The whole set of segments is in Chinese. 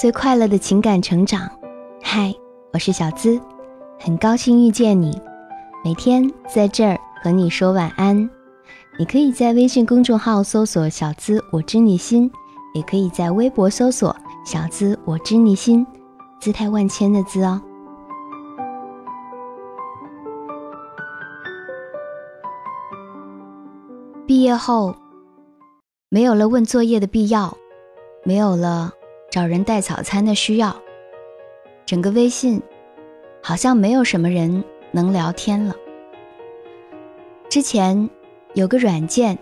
最快乐的情感成长。嗨，我是小资，很高兴遇见你。每天在这儿和你说晚安。你可以在微信公众号搜索“小资我知你心”，也可以在微博搜索“小资我知你心”，姿态万千的“资”哦。毕业后，没有了问作业的必要，没有了找人带早餐的需要，整个微信好像没有什么人能聊天了。之前有个软件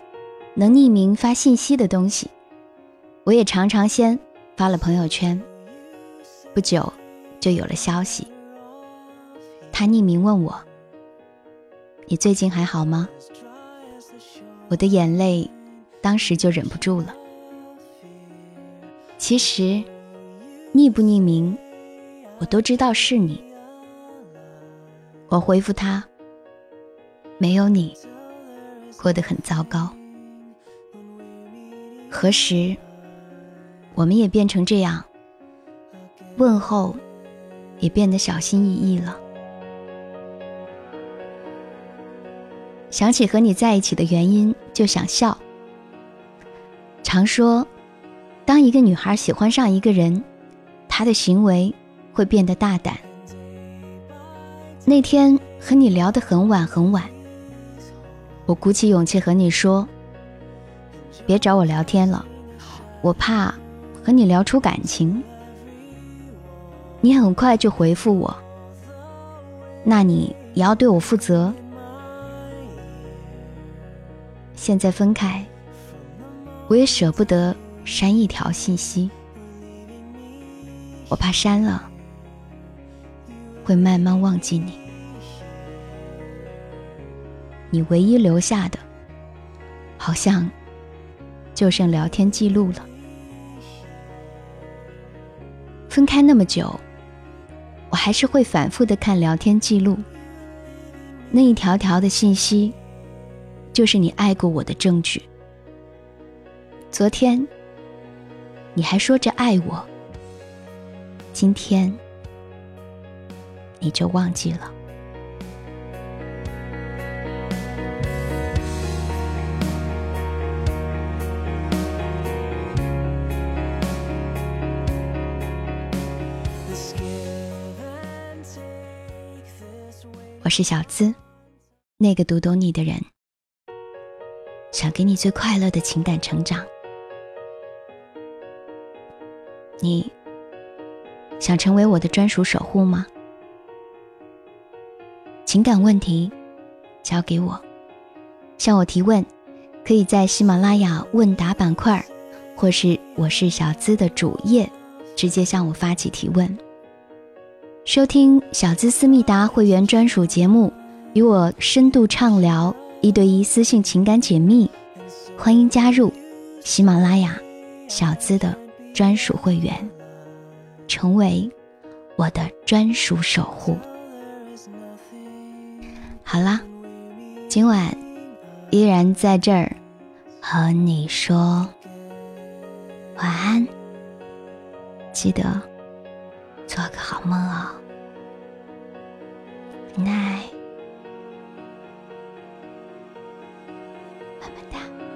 能匿名发信息的东西，我也常常先发了朋友圈，不久就有了消息。他匿名问我：“你最近还好吗？”我的眼泪当时就忍不住了。其实，匿不匿名，我都知道是你。我回复他：“没有你，过得很糟糕。”何时，我们也变成这样？问候也变得小心翼翼了。想起和你在一起的原因，就想笑。常说，当一个女孩喜欢上一个人，她的行为会变得大胆。那天和你聊得很晚很晚，我鼓起勇气和你说：“别找我聊天了，我怕和你聊出感情。”你很快就回复我：“那你也要对我负责。”现在分开，我也舍不得删一条信息，我怕删了会慢慢忘记你。你唯一留下的，好像就剩聊天记录了。分开那么久，我还是会反复的看聊天记录，那一条条的信息。就是你爱过我的证据。昨天你还说着爱我，今天你就忘记了。我是小资，那个读懂你的人。想给你最快乐的情感成长，你想成为我的专属守护吗？情感问题交给我，向我提问，可以在喜马拉雅问答板块，或是我是小资的主页，直接向我发起提问。收听小资思密达会员专属节目，与我深度畅聊。一对一私信情感解密，欢迎加入喜马拉雅小资的专属会员，成为我的专属守护。好啦，今晚依然在这儿和你说晚安，记得做个好梦哦，night。see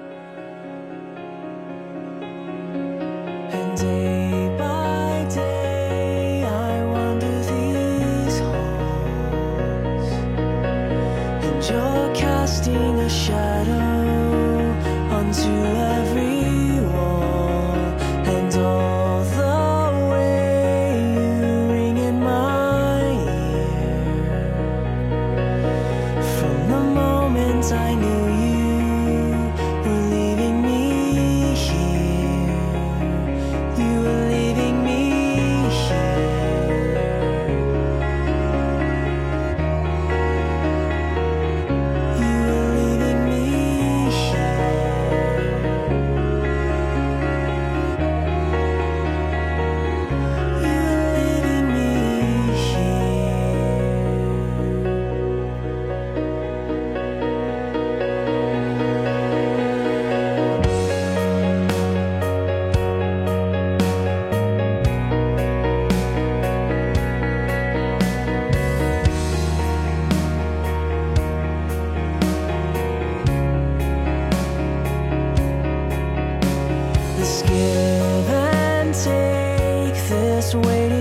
give and take this weight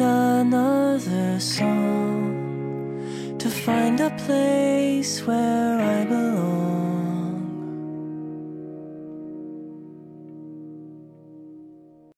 another song, to find a place where I belong.